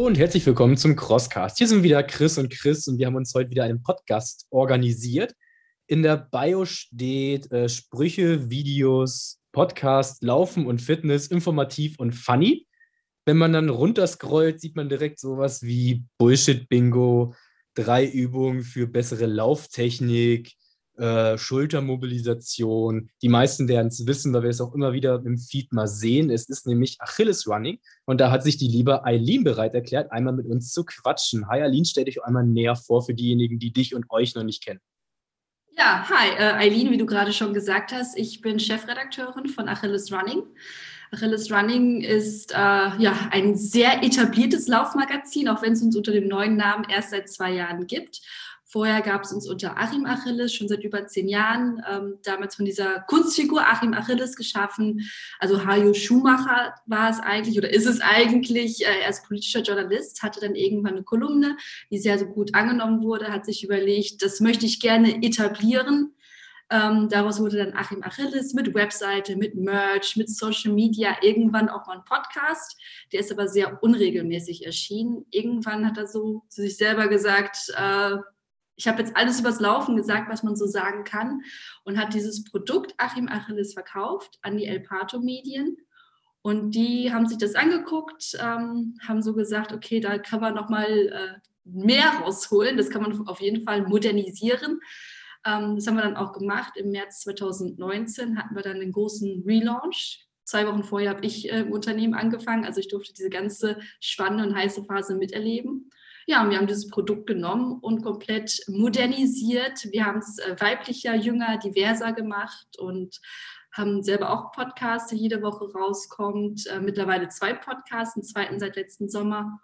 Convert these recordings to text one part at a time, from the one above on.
Und herzlich willkommen zum Crosscast. Hier sind wieder Chris und Chris und wir haben uns heute wieder einen Podcast organisiert. In der Bio steht äh, Sprüche, Videos, Podcast, Laufen und Fitness, informativ und funny. Wenn man dann runterscrollt, sieht man direkt sowas wie Bullshit-Bingo, drei Übungen für bessere Lauftechnik, äh, Schultermobilisation. Die meisten werden es wissen, weil wir es auch immer wieder im Feed mal sehen. Es ist nämlich Achilles Running. Und da hat sich die liebe Eileen bereit erklärt, einmal mit uns zu quatschen. Hi Eileen, stell dich einmal näher vor für diejenigen, die dich und euch noch nicht kennen. Ja, hi, äh, Eileen, wie du gerade schon gesagt hast, ich bin Chefredakteurin von Achilles Running. Achilles Running ist äh, ja ein sehr etabliertes Laufmagazin, auch wenn es uns unter dem neuen Namen erst seit zwei Jahren gibt. Vorher gab es uns unter Achim Achilles schon seit über zehn Jahren, ähm, damals von dieser Kunstfigur Achim Achilles geschaffen. Also Hajo Schumacher war es eigentlich oder ist es eigentlich. Äh, er ist politischer Journalist, hatte dann irgendwann eine Kolumne, die sehr so gut angenommen wurde, hat sich überlegt, das möchte ich gerne etablieren. Ähm, daraus wurde dann Achim Achilles mit Webseite, mit Merch, mit Social Media, irgendwann auch mal ein Podcast. Der ist aber sehr unregelmäßig erschienen. Irgendwann hat er so zu sich selber gesagt, äh, ich habe jetzt alles übers Laufen gesagt, was man so sagen kann und hat dieses Produkt Achim Achilles verkauft an die El Pato Medien. Und die haben sich das angeguckt, ähm, haben so gesagt, okay, da kann man noch mal äh, mehr rausholen. Das kann man auf jeden Fall modernisieren. Ähm, das haben wir dann auch gemacht. Im März 2019 hatten wir dann den großen Relaunch. Zwei Wochen vorher habe ich äh, im Unternehmen angefangen. Also ich durfte diese ganze spannende und heiße Phase miterleben. Ja, und wir haben dieses Produkt genommen und komplett modernisiert. Wir haben es äh, weiblicher, jünger, diverser gemacht und haben selber auch Podcasts, der jede Woche rauskommt. Äh, mittlerweile zwei Podcasts, einen zweiten seit letzten Sommer.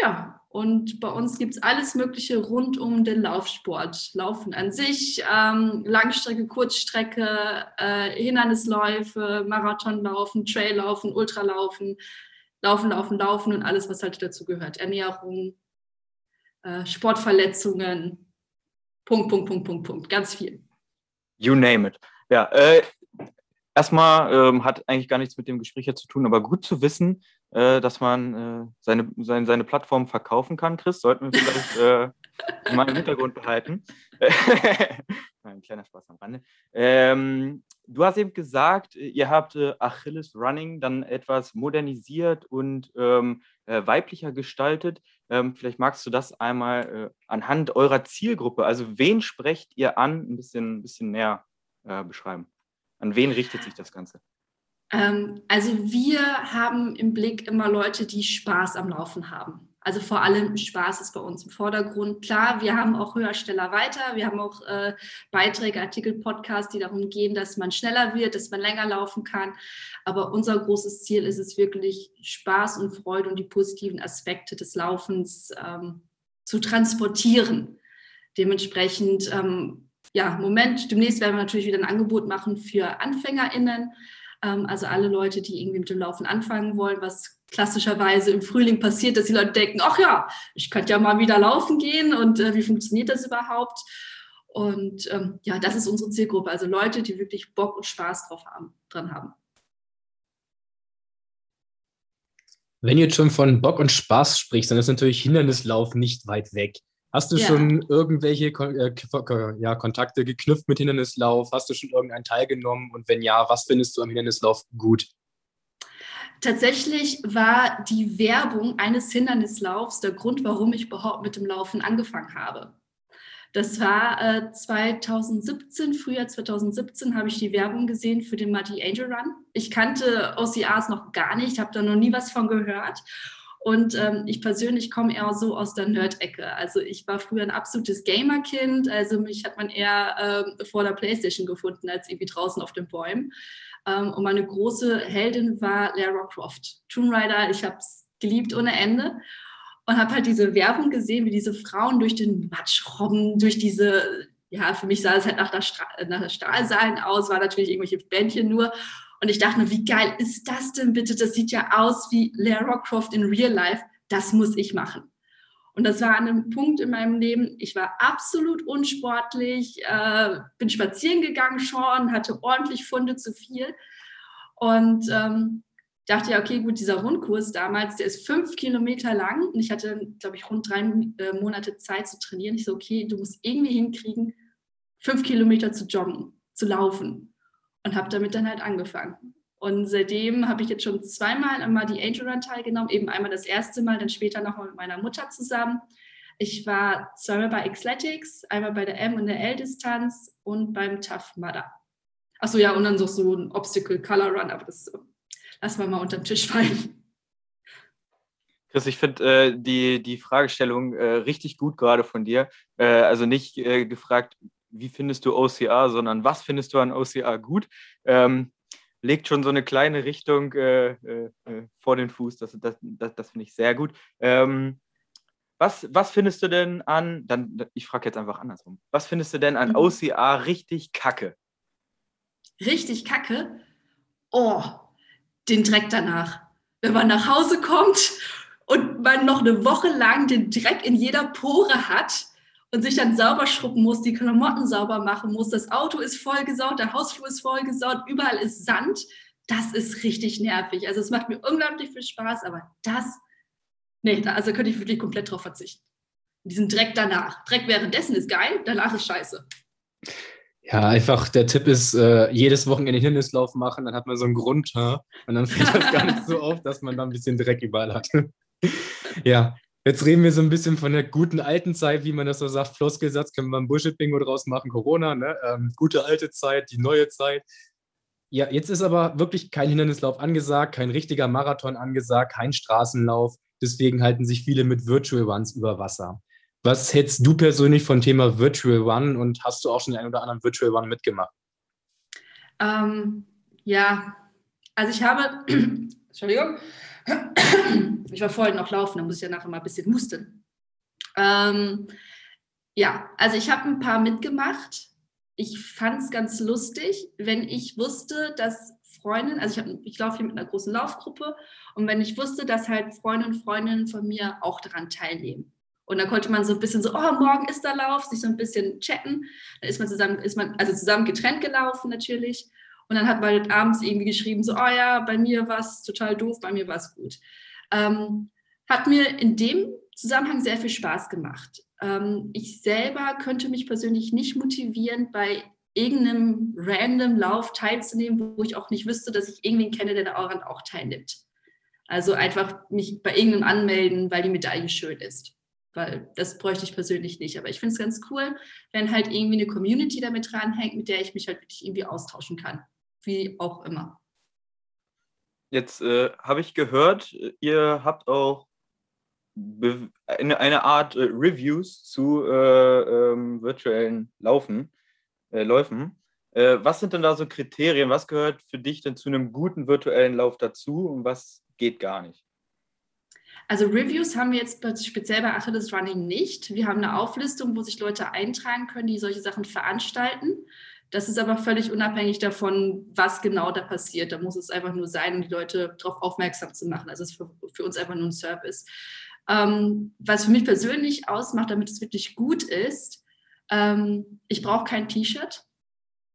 Ja, und bei uns gibt es alles Mögliche rund um den Laufsport. Laufen an sich, ähm, Langstrecke, Kurzstrecke, äh, Hindernisläufe, Marathonlaufen, Traillaufen, Ultralaufen, Laufen, Laufen, Laufen und alles, was halt dazu gehört. Ernährung, äh, Sportverletzungen, Punkt, Punkt, Punkt, Punkt, Punkt, ganz viel. You name it. Ja, äh, erstmal ähm, hat eigentlich gar nichts mit dem Gespräch hier zu tun, aber gut zu wissen, äh, dass man äh, seine, seine, seine Plattform verkaufen kann. Chris, sollten wir vielleicht äh, mal im Hintergrund behalten. Ein kleiner Spaß am Rande. Ähm, du hast eben gesagt, ihr habt äh, Achilles Running dann etwas modernisiert und ähm, äh, weiblicher gestaltet. Ähm, vielleicht magst du das einmal äh, anhand eurer Zielgruppe, also wen sprecht ihr an, ein bisschen, ein bisschen näher äh, beschreiben. An wen richtet sich das Ganze? Ähm, also wir haben im Blick immer Leute, die Spaß am Laufen haben. Also vor allem Spaß ist bei uns im Vordergrund. Klar, wir haben auch Höhersteller weiter. Wir haben auch äh, Beiträge, Artikel, Podcasts, die darum gehen, dass man schneller wird, dass man länger laufen kann. Aber unser großes Ziel ist es wirklich, Spaß und Freude und die positiven Aspekte des Laufens ähm, zu transportieren. Dementsprechend, ähm, ja, Moment, demnächst werden wir natürlich wieder ein Angebot machen für AnfängerInnen. Ähm, also alle Leute, die irgendwie mit dem Laufen anfangen wollen, was klassischerweise im Frühling passiert, dass die Leute denken, ach ja, ich könnte ja mal wieder laufen gehen und äh, wie funktioniert das überhaupt? Und ähm, ja, das ist unsere Zielgruppe, also Leute, die wirklich Bock und Spaß drauf haben, dran haben. Wenn du jetzt schon von Bock und Spaß sprichst, dann ist natürlich Hindernislauf nicht weit weg. Hast du ja. schon irgendwelche äh, ja, Kontakte geknüpft mit Hindernislauf? Hast du schon irgendeinen teilgenommen? Und wenn ja, was findest du am Hindernislauf gut? Tatsächlich war die Werbung eines Hindernislaufs der Grund, warum ich überhaupt mit dem Laufen angefangen habe. Das war äh, 2017, Frühjahr 2017 habe ich die Werbung gesehen für den Muddy Angel Run. Ich kannte OCRs noch gar nicht, habe da noch nie was von gehört. Und ähm, ich persönlich komme eher so aus der Nerd-Ecke. Also ich war früher ein absolutes Gamer-Kind. Also mich hat man eher äh, vor der Playstation gefunden als irgendwie draußen auf den Bäumen. Ähm, und meine große Heldin war Lara Croft. Tomb Raider, ich habe es geliebt ohne Ende. Und habe halt diese Werbung gesehen, wie diese Frauen durch den Matsch robben, durch diese, ja, für mich sah es halt nach der, Stra nach Stahlseilen aus, war natürlich irgendwelche Bändchen nur. Und ich dachte mir, wie geil ist das denn bitte? Das sieht ja aus wie Lara Croft in Real Life. Das muss ich machen. Und das war an einem Punkt in meinem Leben, ich war absolut unsportlich, äh, bin spazieren gegangen schon, hatte ordentlich Funde zu viel. Und ähm, dachte ja, okay, gut, dieser Rundkurs damals, der ist fünf Kilometer lang und ich hatte, glaube ich, rund drei äh, Monate Zeit zu trainieren. Ich so, okay, du musst irgendwie hinkriegen, fünf Kilometer zu joggen, zu laufen und habe damit dann halt angefangen. Und seitdem habe ich jetzt schon zweimal einmal die Angel Run teilgenommen, eben einmal das erste Mal, dann später nochmal mit meiner Mutter zusammen. Ich war zweimal bei Xletics, einmal bei der M- und der L-Distanz und beim Tough Mudder. Achso, ja, und dann so, so ein Obstacle Color Run, aber das lassen wir mal unter den Tisch fallen. Chris, ich finde äh, die, die Fragestellung äh, richtig gut gerade von dir. Äh, also nicht äh, gefragt, wie findest du OCR, sondern was findest du an OCR gut? Ähm, legt schon so eine kleine Richtung äh, äh, äh, vor den Fuß. Das, das, das, das finde ich sehr gut. Ähm, was, was findest du denn an, dann, ich frage jetzt einfach andersrum, was findest du denn an mhm. OCR richtig kacke? Richtig kacke? Oh, den Dreck danach. Wenn man nach Hause kommt und man noch eine Woche lang den Dreck in jeder Pore hat und sich dann sauber schrubben muss, die Klamotten sauber machen muss, das Auto ist vollgesaut, der Hausflur ist vollgesaut, überall ist Sand. Das ist richtig nervig. Also es macht mir unglaublich viel Spaß, aber das, nee, da, also könnte ich wirklich komplett drauf verzichten. Diesen Dreck danach. Dreck währenddessen ist geil, danach ist scheiße. Ja, einfach der Tipp ist, äh, jedes Wochenende Hindernislauf machen, dann hat man so einen Grund und dann fällt das gar nicht so auf, dass man da ein bisschen Dreck überall hat. ja, Jetzt reden wir so ein bisschen von der guten alten Zeit, wie man das so sagt. Floskelsatz können wir ein Bullshit-Bingo draus machen, Corona, ne? Ähm, gute alte Zeit, die neue Zeit. Ja, jetzt ist aber wirklich kein Hindernislauf angesagt, kein richtiger Marathon angesagt, kein Straßenlauf. Deswegen halten sich viele mit Virtual Runs über Wasser. Was hältst du persönlich vom Thema Virtual Run und hast du auch schon den einen oder anderen Virtual Run mitgemacht? Ähm, ja, also ich habe, Entschuldigung, ich war vorhin noch laufen, da muss ich ja nachher mal ein bisschen husten. Ähm, ja, also ich habe ein paar mitgemacht. Ich fand es ganz lustig, wenn ich wusste, dass Freundinnen, also ich, ich laufe hier mit einer großen Laufgruppe und wenn ich wusste, dass halt Freunde und Freundinnen von mir auch daran teilnehmen. Und da konnte man so ein bisschen so, oh, morgen ist der Lauf, sich so ein bisschen chatten. Dann ist man zusammen, ist man also zusammen getrennt gelaufen natürlich. Und dann hat man halt abends irgendwie geschrieben, so, oh ja, bei mir war es total doof, bei mir war es gut. Ähm, hat mir in dem Zusammenhang sehr viel Spaß gemacht. Ähm, ich selber könnte mich persönlich nicht motivieren, bei irgendeinem random Lauf teilzunehmen, wo ich auch nicht wüsste, dass ich irgendwen kenne, der daran auch teilnimmt. Also einfach mich bei irgendeinem anmelden, weil die Medaille schön ist. Weil das bräuchte ich persönlich nicht. Aber ich finde es ganz cool, wenn halt irgendwie eine Community damit dranhängt, mit der ich mich halt wirklich irgendwie austauschen kann wie auch immer. Jetzt äh, habe ich gehört, ihr habt auch eine, eine Art äh, Reviews zu äh, ähm, virtuellen Laufen, äh, Läufen. Äh, was sind denn da so Kriterien? Was gehört für dich denn zu einem guten virtuellen Lauf dazu und was geht gar nicht? Also Reviews haben wir jetzt speziell bei Achilles Running nicht. Wir haben eine Auflistung, wo sich Leute eintragen können, die solche Sachen veranstalten. Das ist aber völlig unabhängig davon, was genau da passiert. Da muss es einfach nur sein, um die Leute darauf aufmerksam zu machen. Also es ist für, für uns einfach nur ein Service. Ähm, was für mich persönlich ausmacht, damit es wirklich gut ist, ähm, ich brauche kein T-Shirt.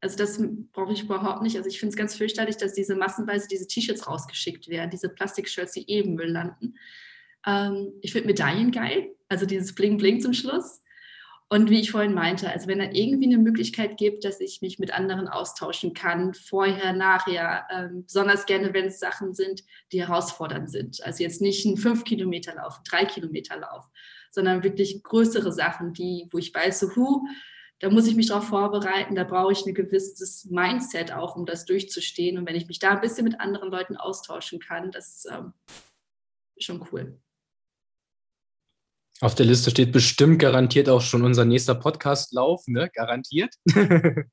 Also das brauche ich überhaupt nicht. Also ich finde es ganz fürchterlich, dass diese massenweise diese T-Shirts rausgeschickt werden, diese Plastikshirts, die eben Müll landen. Ähm, ich finde Medaillen geil, also dieses Bling Bling zum Schluss. Und wie ich vorhin meinte, also wenn da irgendwie eine Möglichkeit gibt, dass ich mich mit anderen austauschen kann, vorher, nachher, ähm, besonders gerne, wenn es Sachen sind, die herausfordernd sind. Also jetzt nicht ein 5-Kilometer-Lauf, 3-Kilometer-Lauf, sondern wirklich größere Sachen, die, wo ich weiß, so, huh, da muss ich mich darauf vorbereiten, da brauche ich ein gewisses Mindset auch, um das durchzustehen. Und wenn ich mich da ein bisschen mit anderen Leuten austauschen kann, das ähm, ist schon cool. Auf der Liste steht bestimmt garantiert auch schon unser nächster Podcast-Lauf, ne? Garantiert.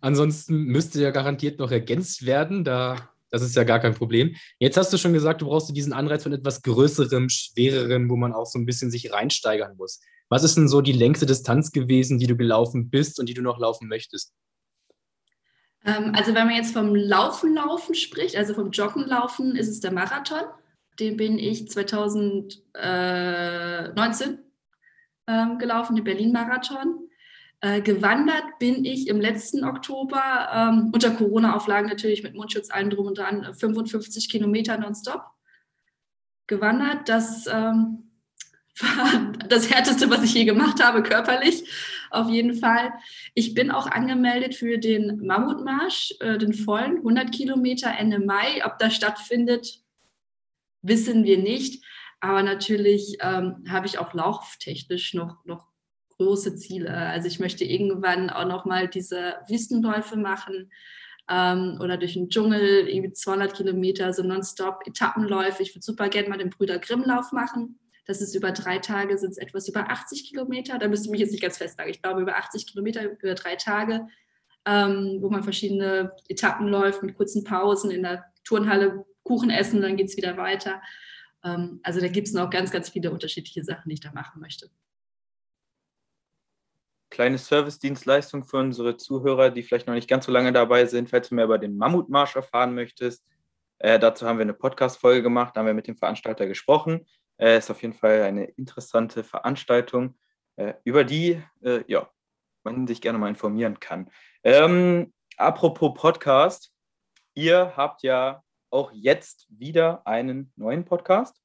Ansonsten müsste ja garantiert noch ergänzt werden. Da, das ist ja gar kein Problem. Jetzt hast du schon gesagt, du brauchst diesen Anreiz von etwas Größerem, Schwererem, wo man auch so ein bisschen sich reinsteigern muss. Was ist denn so die längste Distanz gewesen, die du gelaufen bist und die du noch laufen möchtest? Ähm, also wenn man jetzt vom Laufen laufen spricht, also vom Joggen laufen, ist es der Marathon den bin ich 2019 ähm, gelaufen, den Berlin-Marathon. Äh, gewandert bin ich im letzten Oktober, ähm, unter Corona-Auflagen natürlich mit Mundschutz, allen drum und dran, 55 Kilometer nonstop gewandert. Das ähm, war das Härteste, was ich je gemacht habe, körperlich auf jeden Fall. Ich bin auch angemeldet für den Mammutmarsch, äh, den vollen 100 Kilometer Ende Mai. Ob das stattfindet, wissen wir nicht. Aber natürlich ähm, habe ich auch lauftechnisch noch, noch große Ziele. Also ich möchte irgendwann auch noch mal diese Wüstenläufe machen ähm, oder durch den Dschungel, irgendwie 200 Kilometer, so nonstop Etappenläufe. Ich würde super gerne mal den Brüder Grimm-Lauf machen. Das ist über drei Tage, sind es etwas über 80 Kilometer. Da müsste ich mich jetzt nicht ganz festlegen. Ich glaube, über 80 Kilometer über drei Tage, ähm, wo man verschiedene Etappen läuft mit kurzen Pausen in der Turnhalle, Kuchen essen, dann geht es wieder weiter. Ähm, also da gibt es noch ganz, ganz viele unterschiedliche Sachen, die ich da machen möchte. Kleine Service-Dienstleistung für unsere Zuhörer, die vielleicht noch nicht ganz so lange dabei sind, falls du mehr über den Mammutmarsch erfahren möchtest. Äh, dazu haben wir eine Podcast-Folge gemacht, da haben wir mit dem Veranstalter gesprochen. Äh, ist auf jeden Fall eine interessante Veranstaltung, äh, über die äh, ja, man sich gerne mal informieren kann. Ähm, apropos Podcast, ihr habt ja auch jetzt wieder einen neuen Podcast.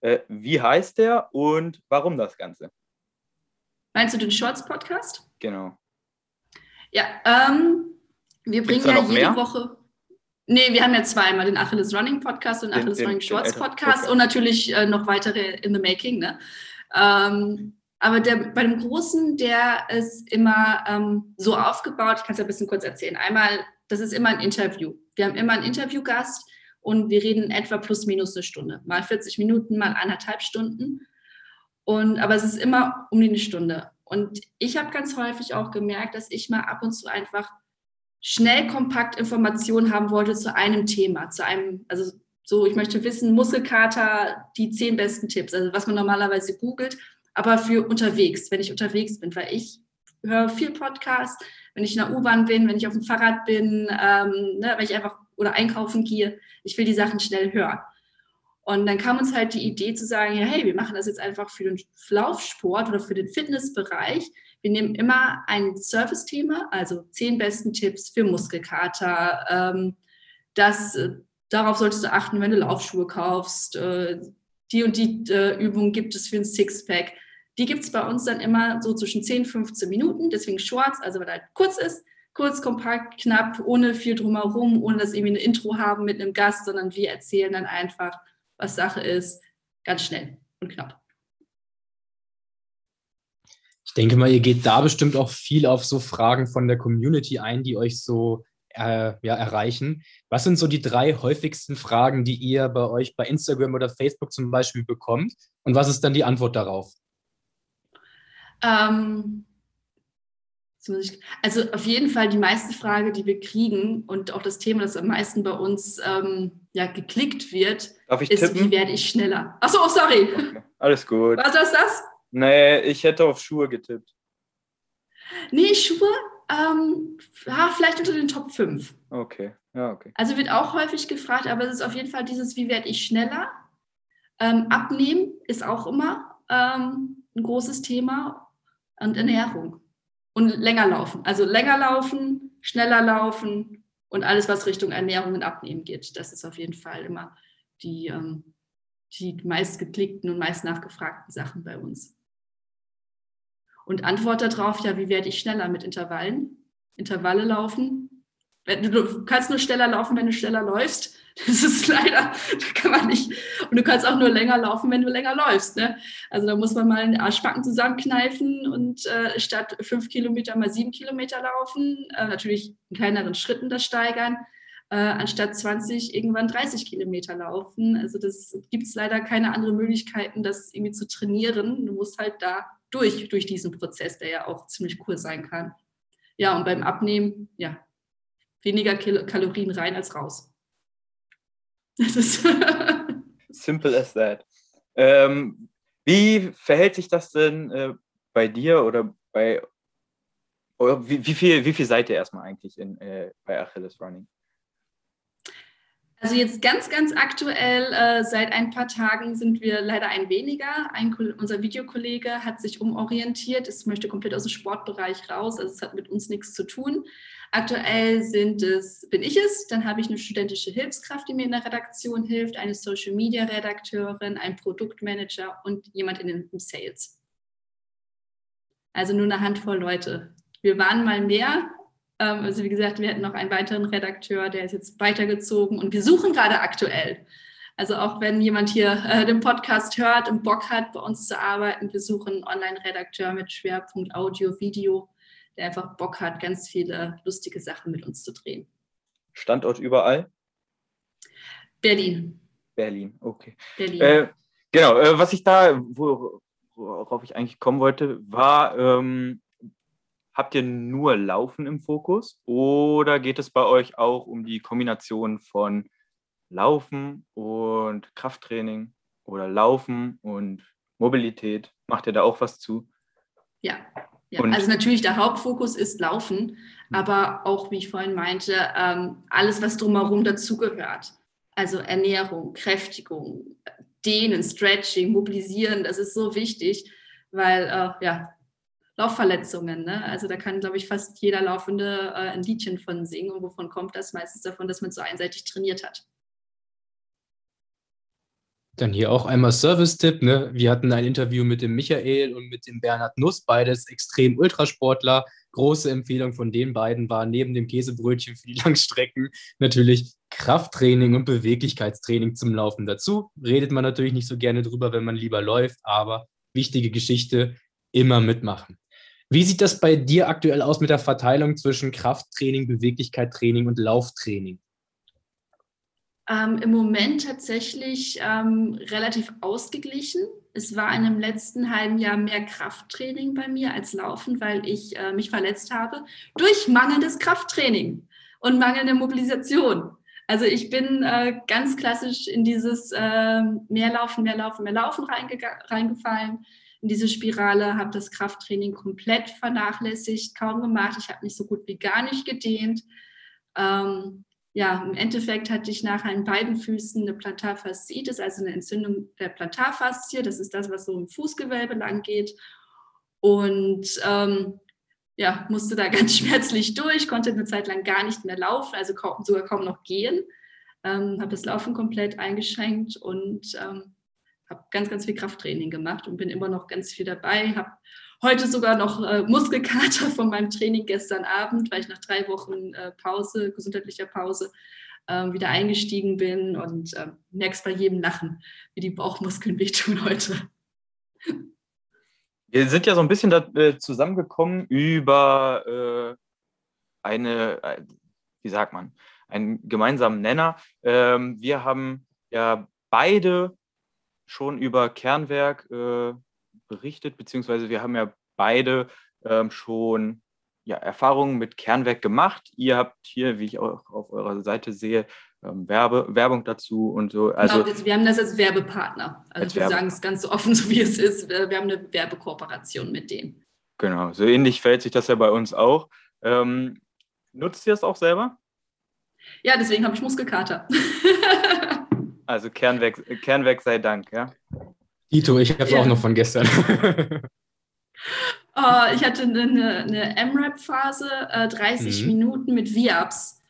Äh, wie heißt der und warum das Ganze? Meinst du den Shorts-Podcast? Genau. Ja, ähm, wir bringen ja jede mehr? Woche. Nee, wir haben ja zweimal den Achilles Running Podcast und den Achilles den, Running Shorts Podcast Podcast. und natürlich äh, noch weitere in the making. Ne? Ähm, aber der, bei dem Großen, der ist immer ähm, so aufgebaut, ich kann es ja ein bisschen kurz erzählen. Einmal, das ist immer ein Interview. Wir haben immer einen Interviewgast und wir reden etwa plus minus eine Stunde. Mal 40 Minuten, mal anderthalb Stunden. Und, aber es ist immer um die eine Stunde. Und ich habe ganz häufig auch gemerkt, dass ich mal ab und zu einfach schnell kompakt Informationen haben wollte zu einem Thema, zu einem, also so, ich möchte wissen, Muskelkater, die zehn besten Tipps, also was man normalerweise googelt, aber für unterwegs, wenn ich unterwegs bin, weil ich höre viel Podcast, wenn ich in der U-Bahn bin, wenn ich auf dem Fahrrad bin, ähm, ne, wenn ich einfach oder einkaufen gehe, ich will die Sachen schnell hören. Und dann kam uns halt die Idee zu sagen, ja, hey, wir machen das jetzt einfach für den Laufsport oder für den Fitnessbereich. Wir nehmen immer ein Service-Thema, also zehn besten Tipps für Muskelkater. Ähm, das, äh, darauf solltest du achten, wenn du Laufschuhe kaufst. Äh, die und die äh, Übungen gibt es für ein Sixpack. Die gibt es bei uns dann immer so zwischen 10, 15 Minuten, deswegen Shorts, also weil er halt kurz ist, kurz, kompakt, knapp, ohne viel drumherum, ohne dass irgendwie eine Intro haben mit einem Gast, sondern wir erzählen dann einfach, was Sache ist, ganz schnell und knapp. Ich denke mal, ihr geht da bestimmt auch viel auf so Fragen von der Community ein, die euch so äh, ja, erreichen. Was sind so die drei häufigsten Fragen, die ihr bei euch bei Instagram oder Facebook zum Beispiel bekommt? Und was ist dann die Antwort darauf? Ähm, also auf jeden Fall die meiste Frage, die wir kriegen und auch das Thema, das am meisten bei uns ähm, ja, geklickt wird, ist, tippen? wie werde ich schneller? Achso, oh, sorry. Okay. Alles gut. Was ist das? Nee, ich hätte auf Schuhe getippt. Nee, Schuhe, ähm, ja, vielleicht unter den Top 5. Okay, ja, okay. Also wird auch häufig gefragt, aber es ist auf jeden Fall dieses, wie werde ich schneller? Ähm, abnehmen ist auch immer ähm, ein großes Thema und Ernährung. Und länger laufen. Also länger laufen, schneller laufen und alles, was Richtung Ernährung und Abnehmen geht. Das ist auf jeden Fall immer die, ähm, die meist geklickten und meist nachgefragten Sachen bei uns. Und Antwort darauf, ja, wie werde ich schneller mit Intervallen? Intervalle laufen. Du kannst nur schneller laufen, wenn du schneller läufst. Das ist leider, da kann man nicht. Und du kannst auch nur länger laufen, wenn du länger läufst. Ne? Also da muss man mal den Arschbacken zusammenkneifen und äh, statt fünf Kilometer mal sieben Kilometer laufen. Äh, natürlich in kleineren Schritten das steigern. Äh, anstatt 20 irgendwann 30 Kilometer laufen. Also das gibt es leider keine anderen Möglichkeiten, das irgendwie zu trainieren. Du musst halt da durch, durch diesen Prozess, der ja auch ziemlich cool sein kann. Ja, und beim Abnehmen, ja, weniger Kil Kalorien rein als raus. Das ist Simple as that. Ähm, wie verhält sich das denn äh, bei dir oder bei oder wie, wie, viel, wie viel seid ihr erstmal eigentlich in, äh, bei Achilles Running? Also jetzt ganz, ganz aktuell, äh, seit ein paar Tagen sind wir leider ein weniger. Ein, unser Videokollege hat sich umorientiert, es möchte komplett aus dem Sportbereich raus, also es hat mit uns nichts zu tun. Aktuell sind es, bin ich es, dann habe ich eine studentische Hilfskraft, die mir in der Redaktion hilft, eine Social-Media-Redakteurin, ein Produktmanager und jemand in den Sales. Also nur eine Handvoll Leute. Wir waren mal mehr, ähm, also wie gesagt, wir hatten noch einen weiteren Redakteur, der ist jetzt weitergezogen und wir suchen gerade aktuell. Also auch wenn jemand hier äh, den Podcast hört und Bock hat, bei uns zu arbeiten, wir suchen einen Online-Redakteur mit Schwerpunkt Audio, Video, der einfach Bock hat, ganz viele lustige Sachen mit uns zu drehen. Standort überall? Berlin. Berlin, okay. Berlin. Äh, genau, äh, was ich da, worauf ich eigentlich kommen wollte, war, ähm, Habt ihr nur Laufen im Fokus oder geht es bei euch auch um die Kombination von Laufen und Krafttraining oder Laufen und Mobilität? Macht ihr da auch was zu? Ja, ja. also natürlich der Hauptfokus ist Laufen, hm. aber auch, wie ich vorhin meinte, ähm, alles, was drumherum dazugehört. Also Ernährung, Kräftigung, Dehnen, Stretching, Mobilisieren, das ist so wichtig, weil äh, ja, Laufverletzungen. Ne? Also da kann, glaube ich, fast jeder Laufende äh, ein Liedchen von singen. Und wovon kommt das? Meistens davon, dass man so einseitig trainiert hat. Dann hier auch einmal Service-Tipp. Ne? Wir hatten ein Interview mit dem Michael und mit dem Bernhard Nuss, beides extrem Ultrasportler. Große Empfehlung von den beiden war neben dem Käsebrötchen für die Langstrecken natürlich Krafttraining und Beweglichkeitstraining zum Laufen dazu. Redet man natürlich nicht so gerne drüber, wenn man lieber läuft, aber wichtige Geschichte, immer mitmachen. Wie sieht das bei dir aktuell aus mit der Verteilung zwischen Krafttraining, Beweglichkeitstraining und Lauftraining? Ähm, Im Moment tatsächlich ähm, relativ ausgeglichen. Es war in dem letzten halben Jahr mehr Krafttraining bei mir als Laufen, weil ich äh, mich verletzt habe durch mangelndes Krafttraining und mangelnde Mobilisation. Also ich bin äh, ganz klassisch in dieses äh, mehr Laufen, mehr Laufen, mehr Laufen reingefallen in diese Spirale, habe das Krafttraining komplett vernachlässigt, kaum gemacht. Ich habe mich so gut wie gar nicht gedehnt. Ähm, ja, im Endeffekt hatte ich nachher in beiden Füßen eine Plantarfasziitis, also eine Entzündung der Plantarfaszie. Das ist das, was so im Fußgewölbe lang geht. Und ähm, ja, musste da ganz schmerzlich durch, konnte eine Zeit lang gar nicht mehr laufen, also kaum, sogar kaum noch gehen. Ähm, habe das Laufen komplett eingeschränkt und ähm, habe ganz, ganz viel Krafttraining gemacht und bin immer noch ganz viel dabei. Habe heute sogar noch äh, Muskelkater von meinem Training gestern Abend, weil ich nach drei Wochen äh, Pause, gesundheitlicher Pause, äh, wieder eingestiegen bin und äh, merkst bei jedem Lachen, wie die Bauchmuskeln wehtun heute. Wir sind ja so ein bisschen da, äh, zusammengekommen über äh, eine, äh, wie sagt man, einen gemeinsamen Nenner. Ähm, wir haben ja beide schon über Kernwerk berichtet, beziehungsweise wir haben ja beide ähm, schon ja, Erfahrungen mit Kernwerk gemacht. Ihr habt hier, wie ich auch auf eurer Seite sehe, ähm, Werbe, Werbung dazu und so. Also, genau, wir haben das als Werbepartner. Also als wir Werbe sagen es ganz so offen, so wie es ist. Wir haben eine Werbekooperation mit denen. Genau, so ähnlich verhält sich das ja bei uns auch. Ähm, nutzt ihr es auch selber? Ja, deswegen habe ich Muskelkater. Also Kernwerk, Kernwerk sei Dank, ja. Ito, ich habe es ja. auch noch von gestern. oh, ich hatte eine, eine M-Rap-Phase, äh, 30 mhm. Minuten mit V-Ups.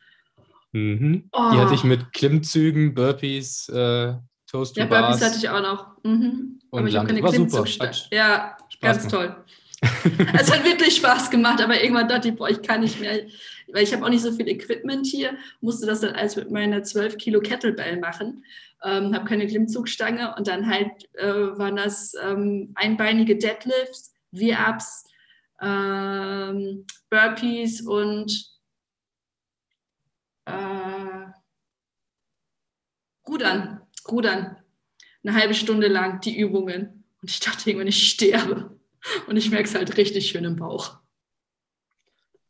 Mhm. Oh. Die hatte ich mit Klimmzügen, Burpees, äh, Toast to Ja, Burpees hatte ich auch noch. Mhm. Und aber ich habe keine Klimmzugstange. Ja, Spaß ganz gemacht. toll. es hat wirklich Spaß gemacht, aber irgendwann dachte ich, boah, ich kann nicht mehr, weil ich habe auch nicht so viel Equipment hier, musste das dann alles mit meiner 12 Kilo Kettlebell machen ähm, habe keine Klimmzugstange und dann halt äh, waren das ähm, einbeinige Deadlifts, V-Ups, ähm, Burpees und äh, Rudern, Rudern. Eine halbe Stunde lang die Übungen. Und ich dachte irgendwann, ich sterbe. Und ich merke es halt richtig schön im Bauch.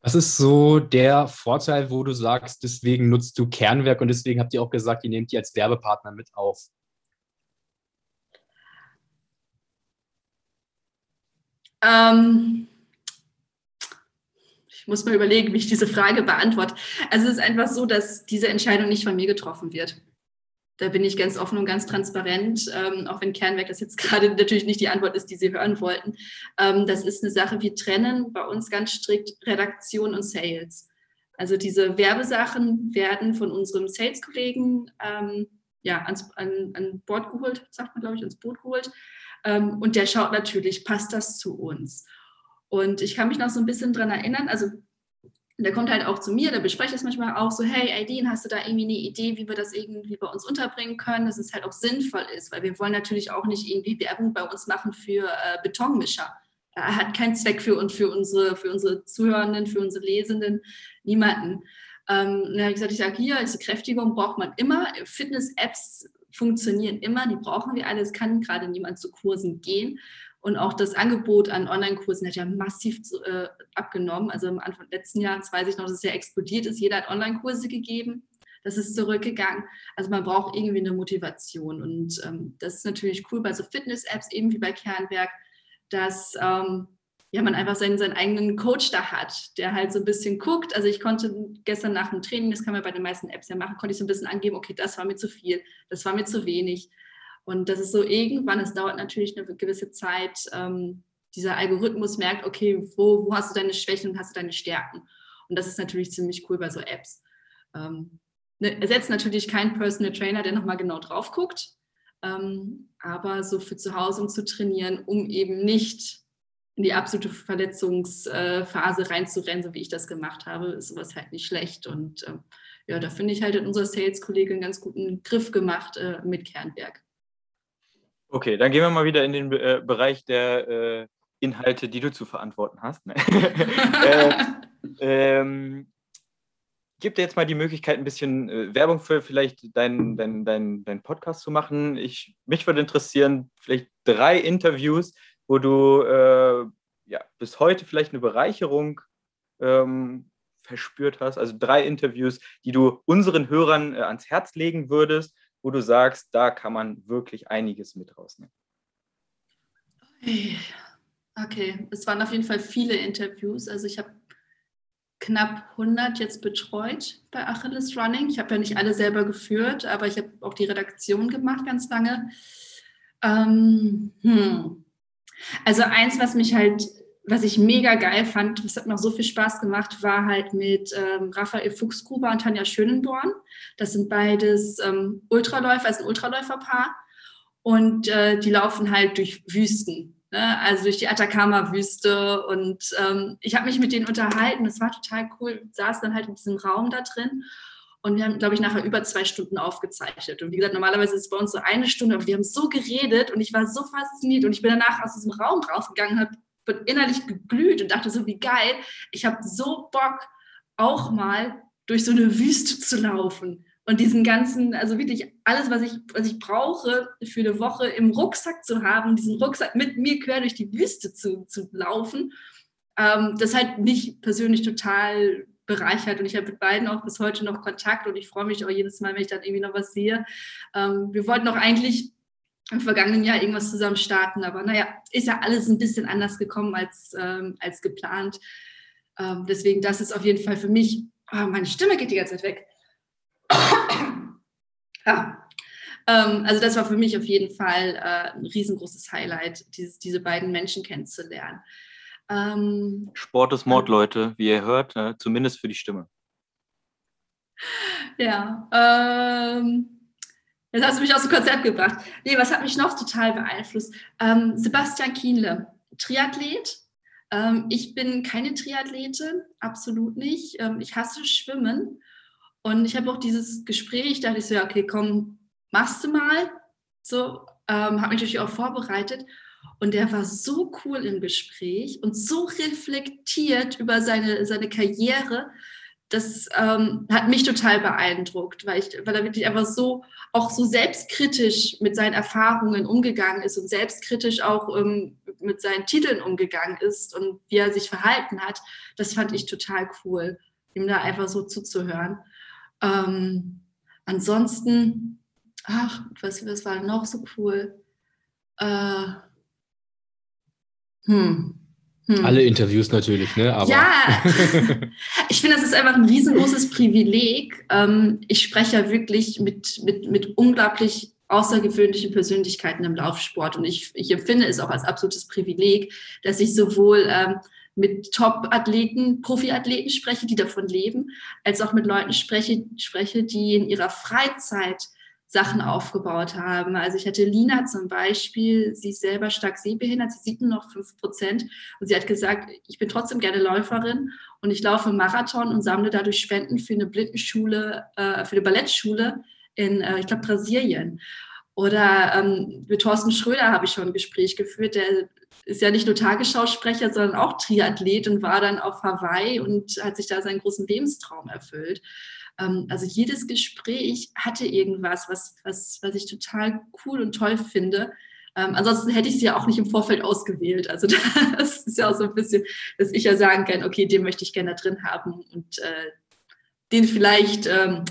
Was ist so der Vorteil, wo du sagst, deswegen nutzt du Kernwerk und deswegen habt ihr auch gesagt, ihr nehmt die als Werbepartner mit auf? Ähm, ich muss mal überlegen, wie ich diese Frage beantworte. Also es ist einfach so, dass diese Entscheidung nicht von mir getroffen wird. Da bin ich ganz offen und ganz transparent, ähm, auch wenn Kernwerk das jetzt gerade natürlich nicht die Antwort ist, die Sie hören wollten. Ähm, das ist eine Sache, wir trennen bei uns ganz strikt Redaktion und Sales. Also diese Werbesachen werden von unserem Sales-Kollegen ähm, ja, ans, an, an Bord geholt, sagt man, glaube ich, ins Boot geholt. Ähm, und der schaut natürlich, passt das zu uns? Und ich kann mich noch so ein bisschen dran erinnern, also der kommt halt auch zu mir, da bespreche es manchmal auch so, hey Aideen, hast du da irgendwie eine Idee, wie wir das irgendwie bei uns unterbringen können, dass es halt auch sinnvoll ist, weil wir wollen natürlich auch nicht irgendwie Werbung bei uns machen für äh, Betonmischer. Er hat keinen Zweck für uns, für unsere, für unsere Zuhörenden, für unsere Lesenden, niemanden. Ähm, dann habe ich gesagt, ich sage, hier, diese Kräftigung braucht man immer. Fitness-Apps funktionieren immer, die brauchen wir alle. Es kann gerade niemand zu Kursen gehen. Und auch das Angebot an Online-Kursen hat ja massiv äh, abgenommen. Also am Anfang letzten Jahres weiß ich noch, dass es ja explodiert ist. Jeder hat Online-Kurse gegeben. Das ist zurückgegangen. Also man braucht irgendwie eine Motivation. Und ähm, das ist natürlich cool bei so Fitness-Apps, eben wie bei Kernwerk, dass ähm, ja, man einfach seinen, seinen eigenen Coach da hat, der halt so ein bisschen guckt. Also ich konnte gestern nach dem Training, das kann man bei den meisten Apps ja machen, konnte ich so ein bisschen angeben, okay, das war mir zu viel, das war mir zu wenig. Und das ist so irgendwann, es dauert natürlich eine gewisse Zeit, ähm, dieser Algorithmus merkt, okay, wo, wo hast du deine Schwächen und hast du deine Stärken? Und das ist natürlich ziemlich cool bei so Apps. Ähm, ne, ersetzt natürlich keinen Personal Trainer, der nochmal genau drauf guckt, ähm, aber so für zu Hause, um zu trainieren, um eben nicht in die absolute Verletzungsphase reinzurennen, so wie ich das gemacht habe, ist sowas halt nicht schlecht. Und ähm, ja, da finde ich halt in unserer Sales-Kollegin einen ganz guten Griff gemacht äh, mit Kernberg. Okay, dann gehen wir mal wieder in den äh, Bereich der äh, Inhalte, die du zu verantworten hast. Ne? äh, ähm, gib dir jetzt mal die Möglichkeit, ein bisschen äh, Werbung für vielleicht deinen dein, dein, dein Podcast zu machen. Ich, mich würde interessieren, vielleicht drei Interviews, wo du äh, ja, bis heute vielleicht eine Bereicherung ähm, verspürt hast. Also drei Interviews, die du unseren Hörern äh, ans Herz legen würdest, wo du sagst, da kann man wirklich einiges mit rausnehmen. Okay, es waren auf jeden Fall viele Interviews. Also ich habe knapp 100 jetzt betreut bei Achilles Running. Ich habe ja nicht alle selber geführt, aber ich habe auch die Redaktion gemacht ganz lange. Ähm, hm. Also eins, was mich halt, was ich mega geil fand, das hat mir auch so viel Spaß gemacht, war halt mit ähm, Raphael Fuchsgruber und Tanja Schönenborn. Das sind beides ähm, Ultraläufer, also ein Ultraläuferpaar. Und äh, die laufen halt durch Wüsten, ne? also durch die Atacama-Wüste. Und ähm, ich habe mich mit denen unterhalten, das war total cool. Wir saßen dann halt in diesem Raum da drin. Und wir haben, glaube ich, nachher über zwei Stunden aufgezeichnet. Und wie gesagt, normalerweise ist es bei uns so eine Stunde, aber wir haben so geredet und ich war so fasziniert. Und ich bin danach aus diesem Raum rausgegangen, habe innerlich geglüht und dachte so, wie geil. Ich habe so Bock, auch mal durch so eine Wüste zu laufen und diesen ganzen, also wirklich alles, was ich, was ich brauche für eine Woche im Rucksack zu haben, diesen Rucksack mit mir quer durch die Wüste zu, zu laufen, ähm, das hat mich persönlich total bereichert und ich habe mit beiden auch bis heute noch Kontakt und ich freue mich auch jedes Mal, wenn ich dann irgendwie noch was sehe. Ähm, wir wollten auch eigentlich im vergangenen Jahr irgendwas zusammen starten, aber naja, ist ja alles ein bisschen anders gekommen als, ähm, als geplant. Ähm, deswegen, das ist auf jeden Fall für mich, oh, meine Stimme geht die ganze Zeit weg. ja. Ähm, also das war für mich auf jeden Fall äh, ein riesengroßes Highlight, dieses, diese beiden Menschen kennenzulernen. Ähm, Sport ist Mord, Leute, wie ihr hört, äh, zumindest für die Stimme. Ja, ähm, jetzt hast du mich aus dem Konzept gebracht. Nee, was hat mich noch total beeinflusst? Ähm, Sebastian Kienle, Triathlet. Ähm, ich bin keine Triathletin, absolut nicht. Ähm, ich hasse Schwimmen. Und ich habe auch dieses Gespräch, da dachte ich so, ja, okay, komm, machst du mal. So, ähm, habe mich natürlich auch vorbereitet. Und der war so cool im Gespräch und so reflektiert über seine, seine Karriere. Das ähm, hat mich total beeindruckt, weil, ich, weil er wirklich einfach so, auch so selbstkritisch mit seinen Erfahrungen umgegangen ist und selbstkritisch auch ähm, mit seinen Titeln umgegangen ist und wie er sich verhalten hat. Das fand ich total cool, ihm da einfach so zuzuhören. Ähm, ansonsten, ach, was, was war noch so cool? Äh, hm. Hm. Alle Interviews natürlich, ne? Aber ja, ich finde, das ist einfach ein riesengroßes Privileg. Ähm, ich spreche ja wirklich mit, mit, mit unglaublich außergewöhnlichen Persönlichkeiten im Laufsport und ich, ich empfinde es auch als absolutes Privileg, dass ich sowohl ähm, mit Top-Athleten, Profiathleten spreche, die davon leben, als auch mit Leuten spreche, spreche, die in ihrer Freizeit Sachen aufgebaut haben. Also ich hatte Lina zum Beispiel, sie ist selber stark sehbehindert, sie sieht nur noch fünf Prozent und sie hat gesagt, ich bin trotzdem gerne Läuferin und ich laufe Marathon und sammle dadurch Spenden für eine Blindenschule, äh, für eine Ballettschule in, äh, ich glaube, Brasilien. Oder ähm, mit Thorsten Schröder habe ich schon ein Gespräch geführt, der ist ja nicht nur Tagesschausprecher, sondern auch Triathlet und war dann auf Hawaii und hat sich da seinen großen Lebenstraum erfüllt. Ähm, also jedes Gespräch hatte irgendwas, was, was, was ich total cool und toll finde. Ähm, ansonsten hätte ich sie ja auch nicht im Vorfeld ausgewählt. Also das ist ja auch so ein bisschen, dass ich ja sagen kann, okay, den möchte ich gerne da drin haben und äh, den vielleicht ähm,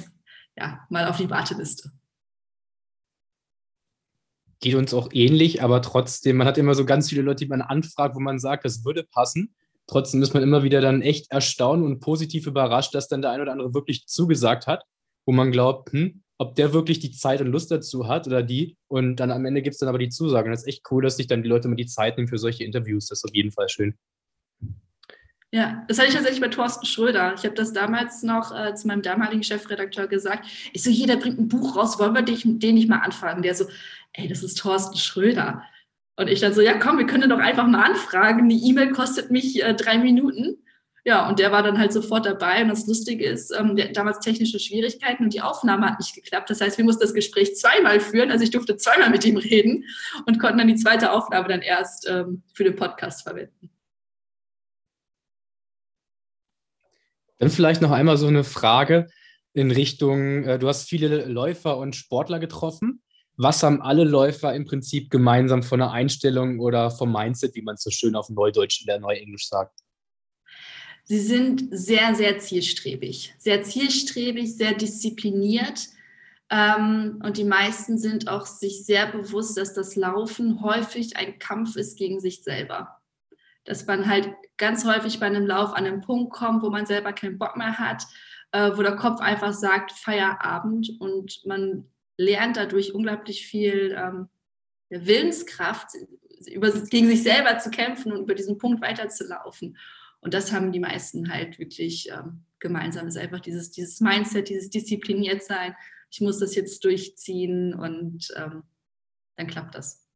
ja, mal auf die Warteliste geht uns auch ähnlich, aber trotzdem, man hat immer so ganz viele Leute, die man anfragt, wo man sagt, das würde passen. Trotzdem ist man immer wieder dann echt erstaunt und positiv überrascht, dass dann der eine oder andere wirklich zugesagt hat, wo man glaubt, hm, ob der wirklich die Zeit und Lust dazu hat oder die. Und dann am Ende gibt es dann aber die Zusage. Und das ist echt cool, dass sich dann die Leute immer die Zeit nehmen für solche Interviews. Das ist auf jeden Fall schön. Ja, das hatte ich tatsächlich bei Thorsten Schröder. Ich habe das damals noch äh, zu meinem damaligen Chefredakteur gesagt. Ich so, jeder bringt ein Buch raus, wollen wir den, den nicht mal anfragen? Der so, ey, das ist Thorsten Schröder. Und ich dann so, ja komm, wir können doch einfach mal anfragen. Die E-Mail kostet mich äh, drei Minuten. Ja, und der war dann halt sofort dabei. Und das Lustige ist, ähm, der damals technische Schwierigkeiten und die Aufnahme hat nicht geklappt. Das heißt, wir mussten das Gespräch zweimal führen. Also ich durfte zweimal mit ihm reden und konnten dann die zweite Aufnahme dann erst ähm, für den Podcast verwenden. Dann vielleicht noch einmal so eine Frage in Richtung, äh, du hast viele Läufer und Sportler getroffen was haben alle Läufer im Prinzip gemeinsam von der Einstellung oder vom Mindset, wie man so schön auf Neudeutsch oder Neuenglisch sagt? Sie sind sehr, sehr zielstrebig. Sehr zielstrebig, sehr diszipliniert. Ähm, und die meisten sind auch sich sehr bewusst, dass das Laufen häufig ein Kampf ist gegen sich selber. Dass man halt ganz häufig bei einem Lauf an einen Punkt kommt, wo man selber keinen Bock mehr hat, äh, wo der Kopf einfach sagt, Feierabend und man lernt dadurch unglaublich viel ähm, Willenskraft, über, gegen sich selber zu kämpfen und über diesen Punkt weiterzulaufen. Und das haben die meisten halt wirklich ähm, gemeinsam. Es ist einfach dieses, dieses Mindset, dieses diszipliniert sein. Ich muss das jetzt durchziehen und ähm, dann klappt das.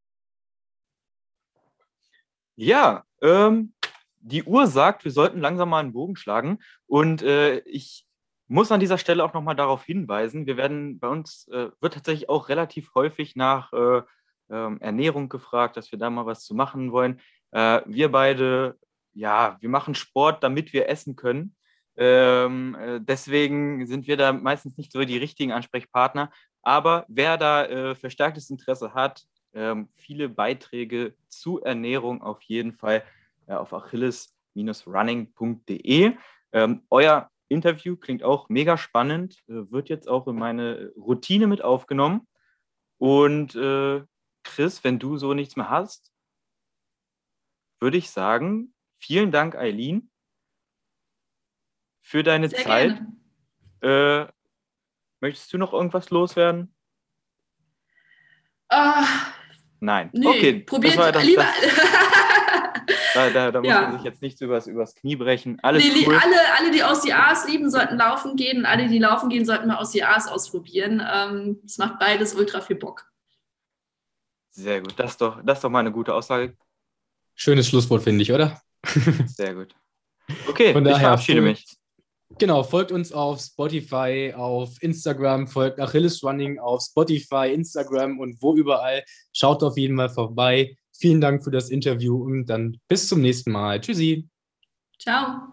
Ja, ähm, die Uhr sagt, wir sollten langsam mal einen Bogen schlagen. Und äh, ich muss an dieser Stelle auch nochmal darauf hinweisen, wir werden bei uns, äh, wird tatsächlich auch relativ häufig nach äh, äh, Ernährung gefragt, dass wir da mal was zu machen wollen. Äh, wir beide, ja, wir machen Sport, damit wir essen können. Ähm, äh, deswegen sind wir da meistens nicht so die richtigen Ansprechpartner. Aber wer da äh, verstärktes Interesse hat, ähm, viele Beiträge zu Ernährung auf jeden Fall auf achilles-running.de. Ähm, euer Interview klingt auch mega spannend, äh, wird jetzt auch in meine Routine mit aufgenommen. Und äh, Chris, wenn du so nichts mehr hast, würde ich sagen, vielen Dank, Eileen, für deine Sehr Zeit. Äh, möchtest du noch irgendwas loswerden? Uh, Nein. Nee, okay, probiert das war das, lieber. Das, Da, da, da muss ja. man sich jetzt nicht übers, übers Knie brechen. Alles nee, cool. alle, alle, die OCAs lieben, sollten laufen gehen. Alle, die laufen gehen, sollten mal OCAs ausprobieren. Ähm, es macht beides ultra viel Bock. Sehr gut. Das ist doch, das ist doch mal eine gute Aussage. Schönes Schlusswort, finde ich, oder? Sehr gut. Okay, Von daher, ich verabschiede mich. Genau, folgt uns auf Spotify, auf Instagram, folgt Achilles Running auf Spotify, Instagram und wo überall. Schaut auf jeden Fall vorbei. Vielen Dank für das Interview und dann bis zum nächsten Mal. Tschüssi. Ciao.